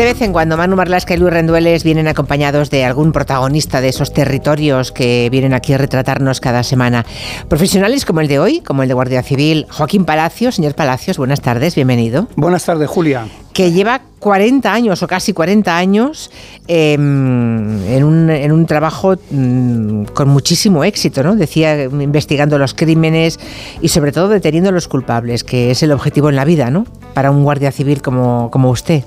De vez en cuando Manu Marlasca y Luis Rendueles vienen acompañados de algún protagonista de esos territorios que vienen aquí a retratarnos cada semana. Profesionales como el de hoy, como el de Guardia Civil, Joaquín Palacios. Señor Palacios, buenas tardes, bienvenido. Buenas tardes, Julia. Que lleva 40 años o casi 40 años em, en, un, trabajo mm, con muchísimo éxito, ¿no? Decía, investigando los crímenes y sobre todo deteniendo a los culpables, que es el objetivo en la vida, ¿no? Para un guardia civil como, como usted.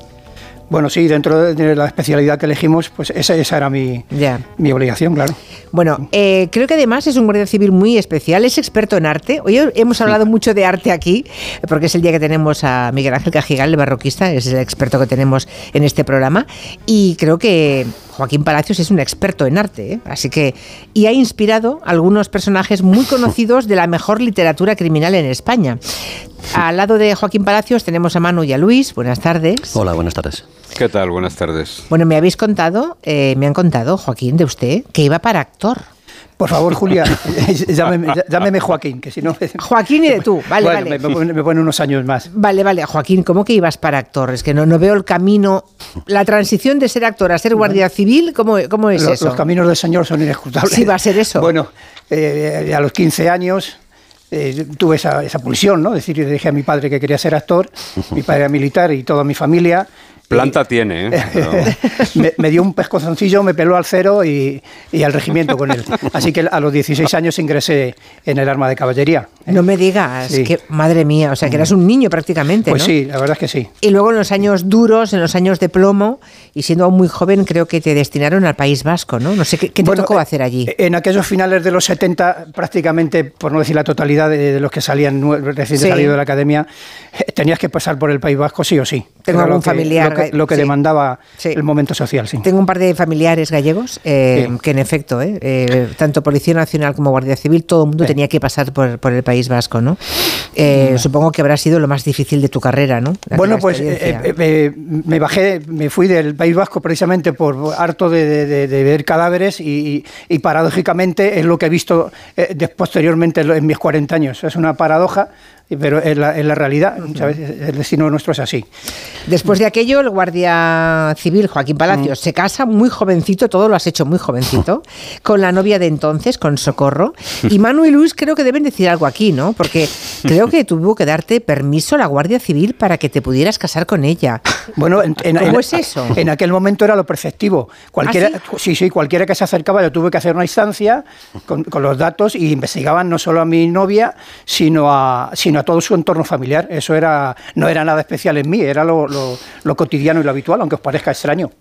Bueno, sí, dentro de la especialidad que elegimos, pues esa, esa era mi, mi obligación, claro. Bueno, eh, creo que además es un guardia civil muy especial, es experto en arte. Hoy hemos hablado mucho de arte aquí, porque es el día que tenemos a Miguel Ángel Cajigal, el barroquista, es el experto que tenemos en este programa. Y creo que Joaquín Palacios es un experto en arte, ¿eh? así que y ha inspirado a algunos personajes muy conocidos de la mejor literatura criminal en España. Al lado de Joaquín Palacios tenemos a Manu y a Luis. Buenas tardes. Hola, buenas tardes. ¿Qué tal? Buenas tardes. Bueno, me habéis contado, eh, me han contado, Joaquín, de usted, que iba para actor. Por favor, Julia, llámeme, Joaquín, que si no... Joaquín y de tú, vale, vale. Me, pone unos años más. Vale, vale. Joaquín, ¿cómo que ibas para actor? Es que no, no veo el camino, la transición de ser actor a ser guardia civil, ¿cómo, cómo es eso? Los caminos del Señor son inescrutables. Sí, va a ser eso. Bueno, eh, a los 15 años eh, tuve esa, esa, pulsión, ¿no? Es decir, dije a mi padre que quería ser actor, mi padre era militar y toda mi familia. Planta tiene, ¿eh? me, dio un pescozoncillo, me peló al cero y, y, al regimiento con él. Así que a los 16 años ingresé en el arma de caballería. No me digas, que madre mía, o sea que eras un niño prácticamente. Pues sí, la verdad es que sí. Y luego en los años duros, en los años de plomo, y siendo muy joven, creo que te destinaron al País Vasco, ¿no? No sé qué, te tocó hacer allí. En aquellos finales de los 70, prácticamente, por no decir la totalidad de, los que salían recién salido de la academia, eh, tenías que pasar por el País Vasco sí o sí. Tengo algún familiar lo que demandaba el momento social. Sí. Tengo un par de familiares gallegos eh, que en efecto, eh, eh, tanto Policía Nacional como Guardia Civil, todo el mundo tenía que pasar por, por, el País Vasco, ¿no? supongo que habrá sido lo más difícil de tu carrera, ¿no? bueno, pues me bajé, me fui del País Vasco precisamente por harto de, ver cadáveres y, paradójicamente es lo que he visto posteriormente en mis 40 años. Es una paradoja pero en la, la realidad, muchas veces el destino nuestro es así. Después de aquello, el guardia civil Joaquín Palacios mm. se casa muy jovencito, todo lo has hecho muy jovencito, con la novia de entonces, con Socorro. Y Manu y Luis creo que deben decir algo aquí, ¿no? Porque creo que tuvo que darte permiso la Guardia Civil para que te pudieras casar con ella. Bueno, en, ¿cómo es eso? En aquel momento era lo preceptivo. Cualquiera, ¿Ah, sí? sí? cualquiera que se acercaba, yo tuve que hacer una instancia con, los datos y investigaban no solo a mi novia, sino a, sino a todo su entorno familiar. Eso era, no era nada especial en mí, era lo, lo, cotidiano y lo habitual, aunque os parezca extraño.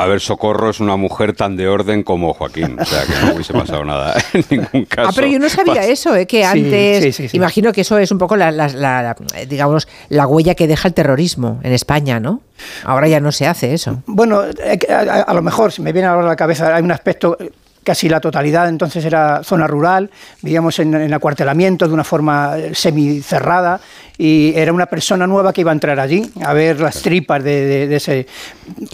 A ver, Socorro es una mujer tan de orden como Joaquín, o sea que no hubiese pasado nada en ningún caso. Ah, pero yo no sabía eso, ¿eh? que antes, imagino que eso es un poco la, digamos, la huella que deja el terrorismo en España, ¿no? Ahora ya no se hace eso. Bueno, eh, a, lo mejor, si me viene ahora a la cabeza, hay un aspecto casi la totalidad entonces era zona rural, vivíamos en, en acuartelamiento de una forma semicerrada y era una persona nueva que iba a entrar allí a ver las tripas de, ese...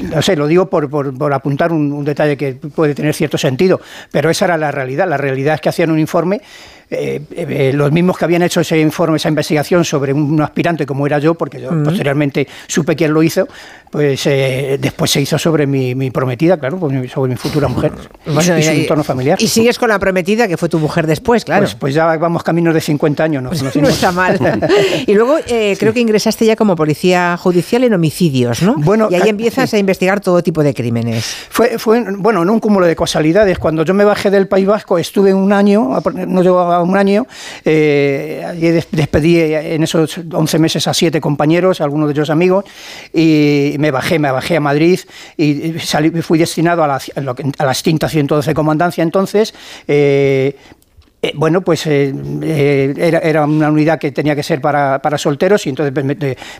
No sé, lo digo por, por, apuntar un, detalle que puede tener cierto sentido, pero esa era la realidad. La realidad es que hacían un informe eh, eh, los mismos que habían hecho ese informe, esa investigación sobre un, aspirante como era yo, porque yo posteriormente supe quién lo hizo, pues eh, después se hizo sobre mi, prometida, claro, pues, sobre mi futura mujer y, su entorno familiar. Y sigues con la prometida que fue tu mujer después, claro. Pues, pues ya vamos caminos de 50 años. ¿no? Pues no está mal. y luego creo que ingresaste ya como policía judicial en homicidios, ¿no? Bueno, y ahí empiezas a investigar todo tipo de crímenes. Fue, fue, bueno, en un cúmulo de casualidades. Cuando yo me bajé del País Vasco estuve un año, no llevaba un año. Eh, despedí en esos 11 meses a siete compañeros, algunos de ellos amigos, y me bajé, me bajé a Madrid y salí, fui destinado a la, a la extinta 112 Comandancia entonces. Eh, eh, bueno, pues eh, eh, era, una unidad que tenía que ser para, solteros y entonces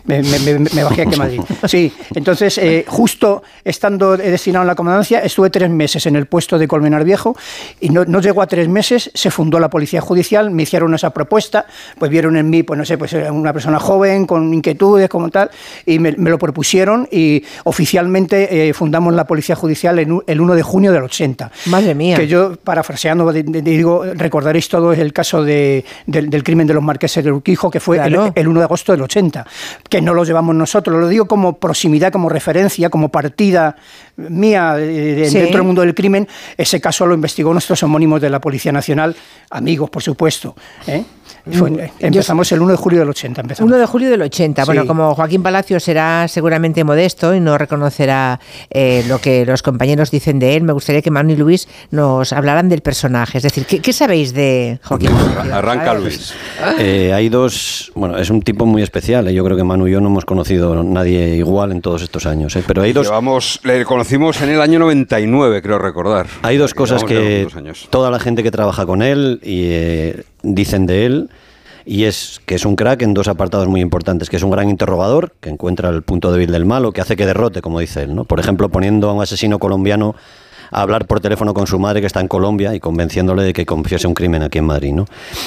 me, bajé aquí a Madrid. Sí, entonces justo estando destinado en la comandancia estuve tres meses en el puesto de Colmenar Viejo y no, llegó a tres meses, se fundó la Policía Judicial, me hicieron esa propuesta, pues vieron en mí, pues no sé, pues una persona joven, con inquietudes, como tal, y me, lo propusieron y oficialmente fundamos la Policía Judicial en, el 1 de junio del 80. Madre mía. Que yo, parafraseando, digo, recordar recordaréis todo es el caso de, del, crimen de los marqueses de Urquijo, que fue el, 1 de agosto del 80, que no lo llevamos nosotros, lo digo como proximidad, como referencia, como partida mía dentro del mundo del crimen, ese caso lo investigó nuestros homónimos de la Policía Nacional, amigos, por supuesto. ¿eh? Mm, empezamos el 1 de julio del 80. Empezamos. 1 de julio del 80. Bueno, como Joaquín Palacio será seguramente modesto y no reconocerá eh, lo que los compañeros dicen de él, me gustaría que Manu y Luis nos hablaran del personaje. Es decir, ¿qué, sabéis de Joaquín Palacio? Arranca Luis. Eh, hay dos. Bueno, es un tipo muy especial. ¿eh? Yo creo que Manu y yo no hemos conocido nadie igual en todos estos años. Pero hay dos. Llevamos, le conocimos en el año 99, creo recordar. Hay dos cosas que toda la gente que trabaja con él y dicen de él y es que es un crack en dos apartados muy importantes, que es un gran interrogador, que encuentra el punto débil del malo, que hace que derrote, como dice él, ¿no? Por ejemplo, poniendo a un asesino colombiano a hablar por teléfono con su madre que está en Colombia y convenciéndole de que confiese un crimen aquí en Madrid. ¿no?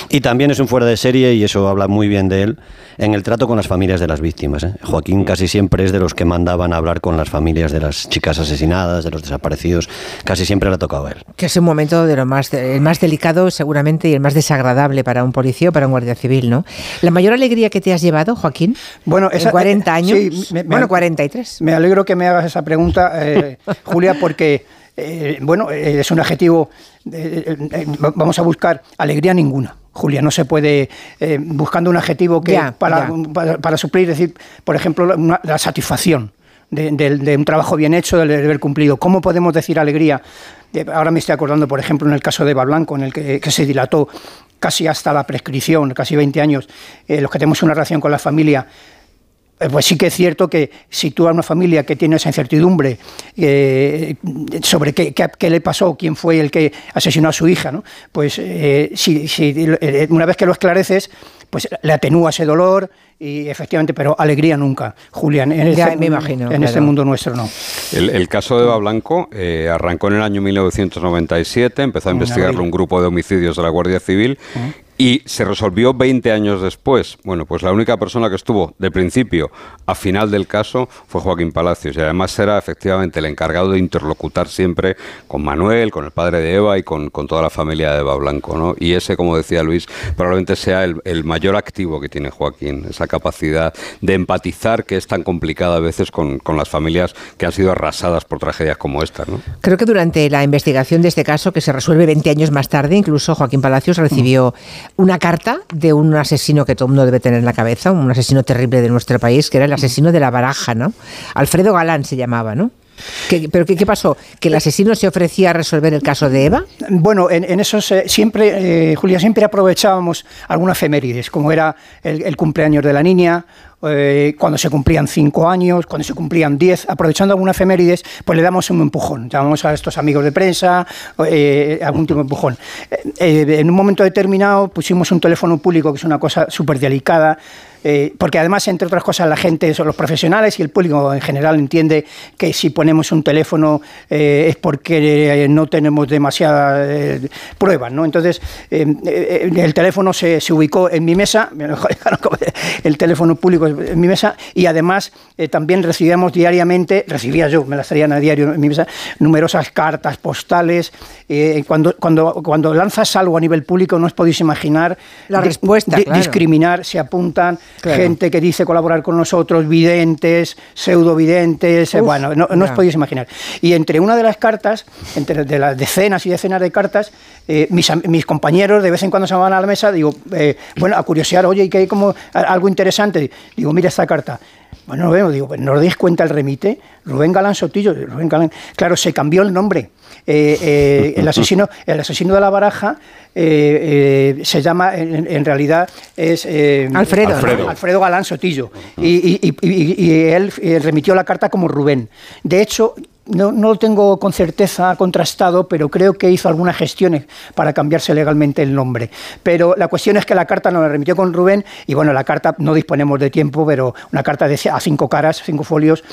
Y también es un fuera de serie, y eso habla muy bien de él, en el trato con las familias de las víctimas. ¿eh? Joaquín casi siempre es de los que mandaban a hablar con las familias de las chicas asesinadas, de los desaparecidos, casi siempre le ha tocado a él. Que es un momento de lo más, el más delicado seguramente y el más desagradable para un policía o para un guardia civil, ¿no? ¿La mayor alegría que te has llevado, Joaquín? Bueno, esa, en 40 años, sí, bueno, 43. Me alegro que me hagas esa pregunta, eh, Julia, porque eh, bueno, eh, es un adjetivo, eh, vamos a buscar alegría ninguna. Julia, no se puede, buscando un adjetivo que para, para, suplir, decir, por ejemplo, la satisfacción. De, un trabajo bien hecho, del deber cumplido. ¿Cómo podemos decir alegría? ahora me estoy acordando, por ejemplo, en el caso de Eva Blanco, en el que, se dilató casi hasta la prescripción, casi 20 años, los que tenemos una relación con la familia, eh, pues sí que es cierto que si tú a una familia que tiene esa incertidumbre eh, sobre qué, le pasó, quién fue el que asesinó a su hija, ¿no? pues eh, si, una vez que lo esclareces, pues le atenúa ese dolor y efectivamente, pero alegría nunca, Julián. En este, me imagino, en este mundo nuestro no. El, caso de Eva Blanco arrancó en el año 1997, empezó a investigarlo un grupo de homicidios de la Guardia Civil y se resolvió 20 años después. Bueno, pues la única persona que estuvo de principio a final del caso fue Joaquín Palacios y además era efectivamente el encargado de interlocutar siempre con Manuel, con el padre de Eva y con, toda la familia de Eva Blanco. ¿no? Y ese, como decía Luis, probablemente sea el, mayor activo que tiene Joaquín, esa capacidad de empatizar que es tan complicada a veces con, las familias que han sido arrasadas por tragedias como esta. ¿no? Creo que durante la investigación de este caso, que se resuelve 20 años más tarde, incluso Joaquín Palacios recibió una carta de un asesino que todo el mundo debe tener en la cabeza, un asesino terrible de nuestro país, que era el asesino de la baraja, ¿no? Alfredo Galán se llamaba, ¿no? ¿Pero qué, pasó? ¿Que el asesino se ofrecía a resolver el caso de Eva? Bueno, en, eso siempre, eh, Julia, siempre aprovechábamos algunas efemérides, como era el, cumpleaños de la niña, eh, cuando se cumplían cinco años, cuando se cumplían diez, aprovechando algunas efemérides, pues le damos un empujón. Llamamos a estos amigos de prensa, eh, algún tipo de empujón. en un momento determinado pusimos un teléfono público, que es una cosa súper delicada, eh, porque además, entre otras cosas, la gente, son los profesionales y el público en general entiende que si ponemos un teléfono eh, es porque eh, no tenemos demasiadas pruebas, ¿no? Entonces, el teléfono se, ubicó en mi mesa, el teléfono público en mi mesa, y además también recibíamos diariamente, recibía yo, me las traían a diario en mi mesa, numerosas cartas postales. cuando, cuando, cuando lanzas algo a nivel público, no os podéis imaginar la respuesta, discriminar, se apuntan gente que dice colaborar con nosotros, videntes, pseudovidentes, eh, bueno, no, os podéis imaginar. Y entre una de las cartas, entre de las decenas y decenas de cartas, eh, mis, mis, compañeros de vez en cuando se van a la mesa, digo, eh, bueno, a curiosear, oye, y que hay como algo interesante, digo, mira esta carta. Bueno, no vemos, digo, pues no os dais cuenta el remite, Rubén Galán Sotillo, Rubén Galán, claro, se cambió el nombre. El, asesino, el asesino de la baraja se llama, en, realidad, es Alfredo, Alfredo. Galán Sotillo. y, y, él remitió la carta como Rubén. De hecho, no, no, lo tengo con certeza contrastado, pero creo que hizo algunas gestiones para cambiarse legalmente el nombre. Pero la cuestión es que la carta nos la remitió con Rubén y bueno, la carta no disponemos de tiempo, pero una carta de a cinco caras, cinco folios,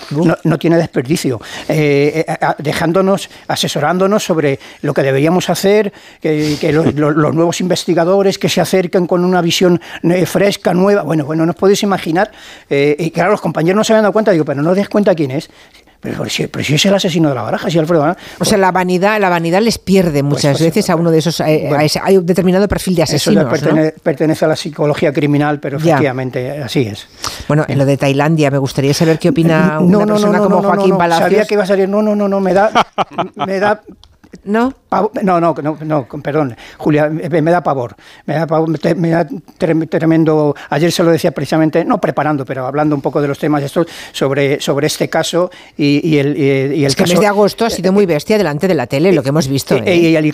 no, tiene desperdicio, eh, eh, dejándonos, asesorándonos sobre lo que deberíamos hacer, que, los, nuevos investigadores que se acerquen con una visión eh, fresca, nueva. Bueno, bueno, no os podéis imaginar. y claro, los compañeros no se habían dado cuenta, digo, pero no os des cuenta quién es Pero, si, es el asesino de la baraja, si Alfredo O sea, la vanidad, la vanidad les pierde pues, muchas pues, veces a uno de esos, eh, hay un determinado perfil de asesinos. Eso pertenece, a la psicología criminal, pero efectivamente así es. Bueno, en lo de Tailandia, me gustaría saber qué opina una persona como Joaquín Palacios. Sabía que iba a salir, no, no, no, no, me da, me da ¿No? No, no, no, no, perdón, Julia, me da pavor. Me da, pavor, me da tremendo. Ayer se lo decía precisamente, no preparando, pero hablando un poco de los temas estos, sobre, sobre este caso y, el, y, el es que el mes de agosto ha sido muy bestia delante de la tele, lo que hemos visto. ¿eh?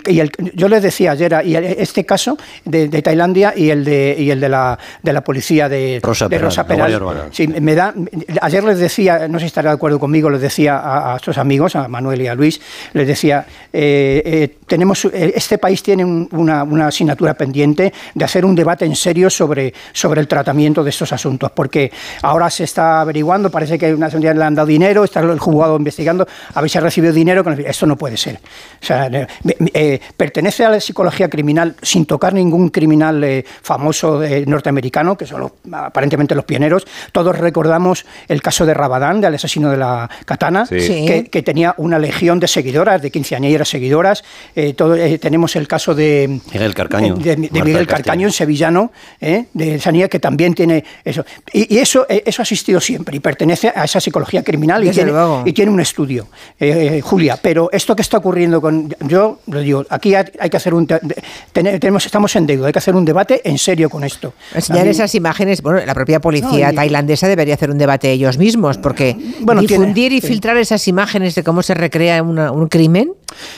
yo les decía ayer, y este caso de, Tailandia y el de, y el de, la, de la policía de Rosa de Peral. sí, me da, ayer les decía, no sé si estará de acuerdo conmigo, les decía a, a estos amigos, a Manuel y a Luis, les decía. Eh, eh, tenemos, eh, este país tiene una, asignatura pendiente de hacer un debate en serio sobre, sobre el tratamiento de estos asuntos, porque ahora se está averiguando, parece que una le han dado dinero, está el juzgado investigando a ver si ha recibido dinero, esto no puede ser. pertenece a la psicología criminal sin tocar ningún criminal famoso norteamericano, que son aparentemente los pioneros. Todos recordamos el caso de Rabadán, del asesino de la katana, que, que, tenía una legión de seguidoras, de quinceañeras seguidoras eh, todo, eh, tenemos el caso de Miguel Carcaño, de, Miguel Carcaño, en sevillano, eh, de Sanía, que también tiene eso. Y, eso, eso ha existido siempre y pertenece a esa psicología criminal y, tiene, y tiene, un estudio, Julia. Pero esto que está ocurriendo con. Yo lo digo, aquí hay, que hacer un. Tenemos, estamos en deuda, hay que hacer un debate en serio con esto. Enseñar esas imágenes, bueno, la propia policía tailandesa debería hacer un debate ellos mismos, porque bueno, difundir y filtrar esas imágenes de cómo se recrea un crimen.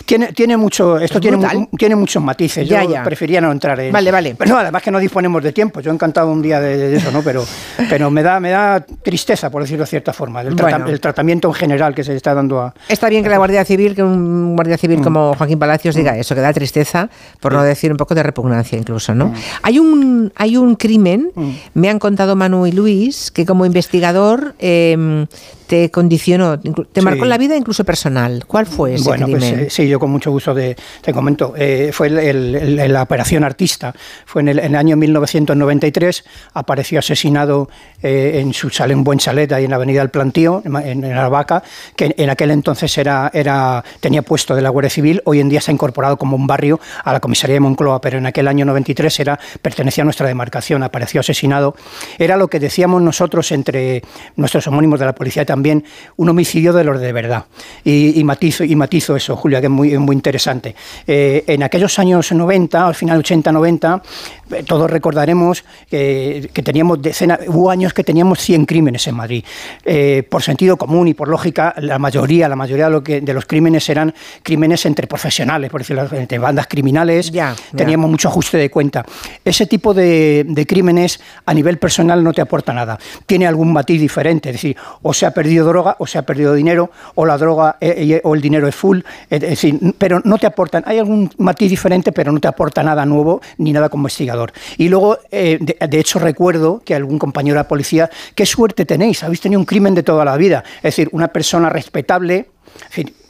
Tiene, tiene mucho, esto tiene, tiene muchos matices. Yo prefería no entrar en Vale, vale. Pero no, además que no disponemos de tiempo. Yo he encantado un día de, eso, ¿no? Pero, pero me da, me da tristeza, por decirlo de cierta forma, el, tratamiento en general que se está dando a. Está bien que la Guardia Civil, que un guardia civil mm. como Joaquín Palacios diga mm. eso, que da tristeza, por no decir un poco de repugnancia incluso, ¿no? Mm. Hay un, hay un crimen, me han contado Manu y Luis, que como investigador eh, te condicionó, te marcó la vida incluso personal. ¿Cuál fue ese bueno, Pues, eh, sí, yo con mucho gusto de, te comento. Eh, fue la Operación Artista. Fue en el, año 1993. Apareció asesinado eh, en su en Buen Chalet, ahí en la Avenida del Plantío, en, en Aravaca, que en, aquel entonces era, era, tenía puesto de la Guardia Civil. Hoy en día se ha incorporado como un barrio a la comisaría de Moncloa, pero en aquel año 93 era, pertenecía a nuestra demarcación. Apareció asesinado. Era lo que decíamos nosotros entre nuestros homónimos de la policía también un homicidio de los de verdad. Y, matizo, y matizo eso, Julia, que es muy, muy interesante. Eh, en aquellos años 90, al final 80-90, eh, todos recordaremos que, teníamos decenas, hubo años que teníamos 100 crímenes en Madrid. Eh, por sentido común y por lógica, la mayoría, la mayoría de, lo que, de los crímenes eran crímenes entre profesionales, por decirlo entre bandas criminales, teníamos mucho ajuste de cuenta. Ese tipo de, de, crímenes a nivel personal no te aporta nada. Tiene algún matiz diferente, es decir, o se ha perdido droga o se ha perdido dinero o la droga eh, o el dinero es full, es decir, pero no te aportan, hay algún matiz diferente, pero no te aporta nada nuevo ni nada como investigador. Y luego, eh, de, hecho, recuerdo que algún compañero de la policía, qué suerte tenéis, habéis tenido un crimen de toda la vida, es decir, una persona respetable,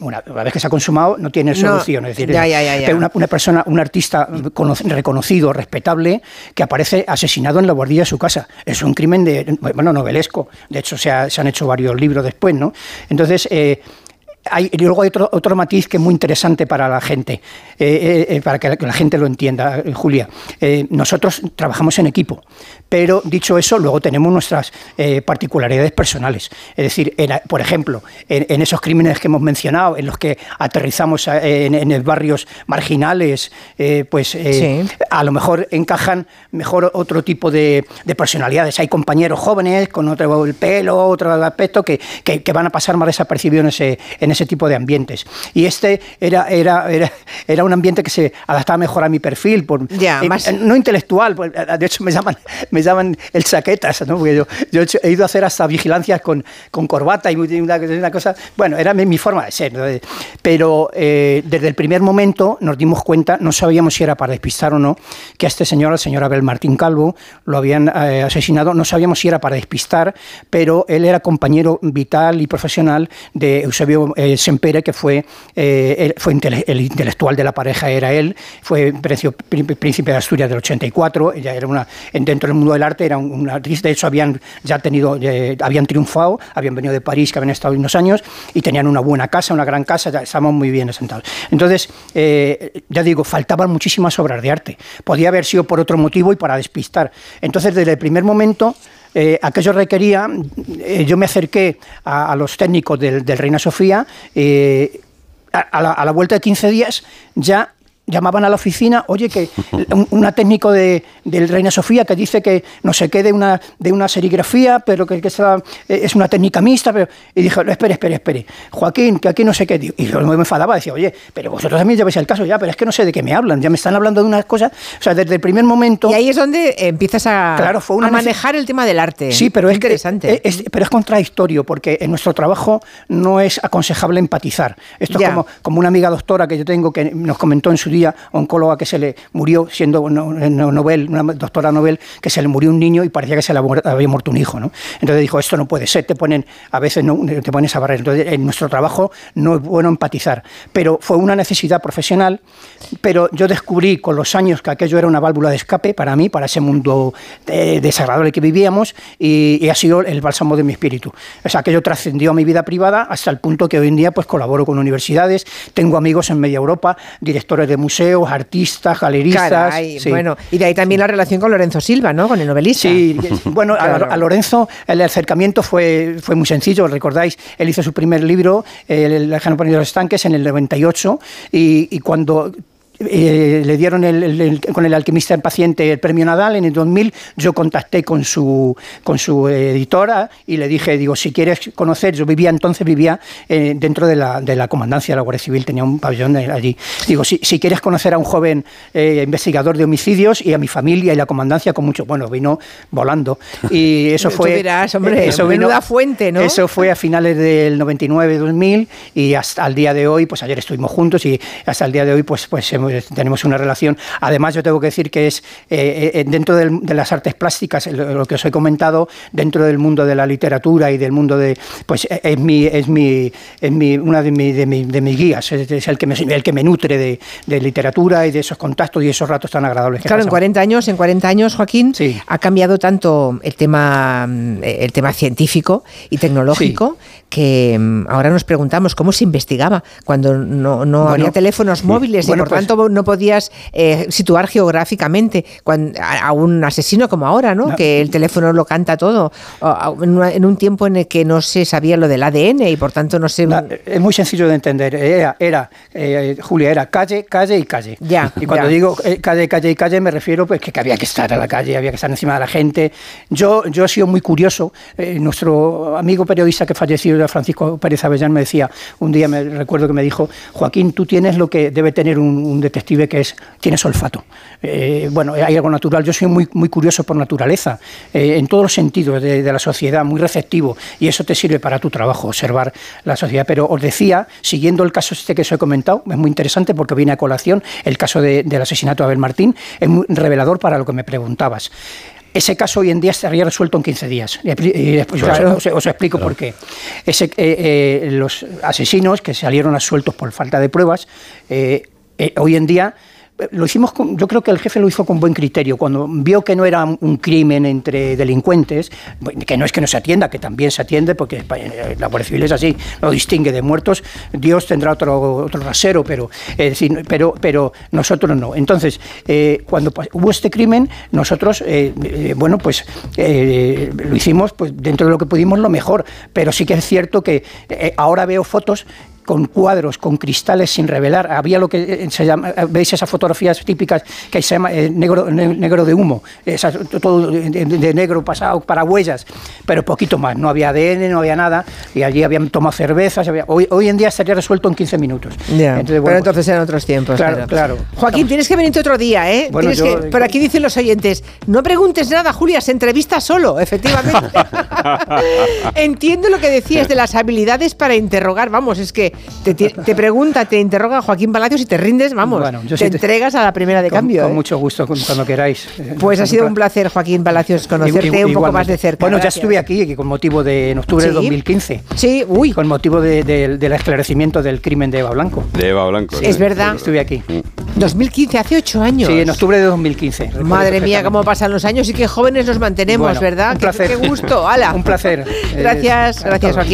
una, vez que se ha consumado no tiene solución. es decir, Una, una, persona, un artista reconocido, respetable, que aparece asesinado en la guardilla de su casa. Es un crimen de, bueno, novelesco. De hecho, se, se han hecho varios libros después, ¿no? Entonces, eh, y luego hay otro, otro matiz que es muy interesante para la gente, eh, eh, para que la, gente lo entienda, Julia. nosotros trabajamos en equipo. Pero dicho eso, luego tenemos nuestras eh, particularidades personales. Es decir, por ejemplo, en, esos crímenes que hemos mencionado, en los que aterrizamos en, en barrios marginales, eh, pues eh, a lo mejor encajan mejor otro tipo de, personalidades. Hay compañeros jóvenes con otro pelo, otro aspecto, que, que, van a pasar más desapercibidos en ese, en ese tipo de ambientes. Y este era, era, era, un ambiente que se adaptaba mejor a mi perfil, por, no intelectual, pues, de hecho me llaman me llaman el chaquetas, ¿no? Porque yo, yo, he ido a hacer hasta vigilancias con, con corbata y una, cosa. Bueno, era mi, forma de ser. Pero eh, desde el primer momento nos dimos cuenta, no sabíamos si era para despistar o no, que a este señor, al señor Abel Martín Calvo, lo habían eh, asesinado. No sabíamos si era para despistar, pero él era compañero vital y profesional de Eusebio eh, Sempere, que fue, eh, fue el intelectual de la pareja, era él, fue príncipe de Asturias del 84, ella era una, dentro del mundo del arte era una actriz, de hecho habían ya tenido, habían triunfado, habían venido de París, que habían estado unos años, y tenían una buena casa, una gran casa, ya estábamos muy bien asentados. Entonces, ya digo, faltaban muchísimas obras de arte. Podía haber sido por otro motivo y para despistar. Entonces, desde el primer momento eh, aquello requería, eh, yo me acerqué a, los técnicos del, Reina Sofía, eh, a, la, a, la, vuelta de 15 días ya llamaban a la oficina, oye, que una técnico de, del Reina Sofía que dice que no se quede una, de una serigrafía, pero que, que es una técnica mixta, pero, y dijo, espere, espere, espere, Joaquín, que aquí no sé qué, y yo me enfadaba, decía, oye, pero vosotros también lleváis el caso ya, pero es que no sé de qué me hablan, ya me están hablando de unas cosas, o sea, desde el primer momento... Y ahí es donde empiezas a, claro, fue a manejar el tema del arte. Sí, pero es interesante. pero es contradictorio, porque en nuestro trabajo no es aconsejable empatizar. Esto es como, como una amiga doctora que yo tengo que nos comentó en su oncóloga que se le murió siendo Nobel, una doctora Nobel, que se le murió un niño y parecía que se le había muerto un hijo. ¿no? Entonces dijo, esto no puede ser, te ponen, a veces no, te pones a barrer. Entonces, en nuestro trabajo no es bueno empatizar. Pero fue una necesidad profesional, pero yo descubrí con los años que aquello era una válvula de escape para mí, para ese mundo eh, desagradable que vivíamos, y, ha sido el bálsamo de mi espíritu. O sea, aquello trascendió a mi vida privada hasta el punto que hoy en día pues colaboro con universidades, tengo amigos en media Europa, directores de museos, artistas, galeristas. Bueno, y de ahí también la relación con Lorenzo Silva, ¿no? Con el novelista. Sí, bueno, a, Lorenzo el acercamiento fue, fue muy sencillo, recordáis, él hizo su primer libro, El lejano de los estanques, en el 98, y, y cuando eh, le dieron con el alquimista en paciente el premio Nadal en el 2000. Yo contacté con su, con su editora y le dije, digo, si quieres conocer, yo vivía entonces, vivía eh, dentro de la, de la, comandancia de la Guardia Civil, tenía un pabellón allí. Digo, si, si quieres conocer a un joven eh, investigador de homicidios y a mi familia y la comandancia, con mucho, bueno, vino volando. Y eso fue... hombre, eso vino, fuente, ¿no? Eso fue a finales del 99-2000 y hasta el día de hoy, pues ayer estuvimos juntos y hasta el día de hoy, pues, pues hemos tenemos una relación. Además, yo tengo que decir que es eh, eh, dentro de las artes plásticas, lo que os he comentado, dentro del mundo de la literatura y del mundo de. Pues eh, es mi, es mi, es mi una de, mi, de, mis guías, es, el, que me, el que me nutre de, literatura y de esos contactos y esos ratos tan agradables. claro, en 40 años, en 40 años, Joaquín, ha cambiado tanto el tema, el tema científico y tecnológico que mm, ahora nos preguntamos cómo se investigaba cuando no, no había teléfonos móviles y por pues tanto no podías eh, situar geográficamente a, un asesino como ahora, ¿no? Que el teléfono lo canta todo. en, un tiempo en el que no se sabía lo del ADN y por tanto no se... es muy sencillo de entender. Era, era eh, Julia, era calle, calle y calle. Ya, y cuando digo eh, calle, calle y calle me refiero pues que, había que estar a la calle, había que estar encima de la gente. Yo, yo he sido muy curioso. nuestro amigo periodista que falleció Francisco Pérez Avellán, me decía, un día me recuerdo que me dijo, Joaquín, tú tienes lo que debe tener un, detective que es, tienes olfato. Eh, bueno, hay algo natural, yo soy muy, muy curioso por naturaleza, eh, en todos los sentidos de, la sociedad, muy receptivo, y eso te sirve para tu trabajo, observar la sociedad. Pero os decía, siguiendo el caso este que os he comentado, es muy interesante porque viene a colación el caso del asesinato de Abel Martín, es muy revelador para lo que me preguntabas. Ese caso hoy en día estaría resuelto en 15 días. Y después os, explico por qué. Ese, eh, eh, los asesinos que salieron sueltos por falta de pruebas, eh, hoy en día lo hicimos yo creo que el jefe lo hizo con buen criterio. Cuando vio que no era un crimen entre delincuentes, que no es que no se atienda, que también se atiende, porque eh, la Guardia Civil es así, lo distingue de muertos, Dios tendrá otro, otro rasero, pero, pero, nosotros no. Entonces, eh, cuando hubo este crimen, nosotros, eh, bueno, pues lo hicimos pues, dentro de lo que pudimos lo mejor, pero sí que es cierto que ahora veo fotos con cuadros, con cristales sin revelar. Había lo que eh, se llama, eh, veis esas fotografías típicas que se llama eh, negro, negro de humo, todo de, negro pasado para huellas, pero poquito más. No había ADN, no había nada, y allí habían tomado cervezas. hoy, hoy en día estaría resuelto en 15 minutos. pero entonces eran otros tiempos. Claro, claro. Joaquín, tienes que venirte otro día, ¿eh? por aquí dicen los oyentes, no preguntes nada, Julia, se entrevista solo, efectivamente. Entiendo lo que decías de las habilidades para interrogar, vamos, es que te, pregunta, te interroga Joaquín Palacios y te rindes, vamos, te entregas a la primera de cambio. Con ¿eh? mucho gusto, cuando queráis. Pues ha sido un placer, Joaquín Palacios, conocerte un poco más de cerca. Bueno, ya estuve aquí con motivo de en octubre de 2015. Sí, uy. Con motivo del esclarecimiento del crimen de Eva Blanco. De Eva Blanco. Es verdad. Estuve aquí. 2015, hace ocho años. Sí, en octubre de 2015. Madre mía, cómo pasan los años y qué jóvenes nos mantenemos, ¿verdad? Un placer. Qué, gusto. ¡Hala! un placer. gracias, gracias Joaquín.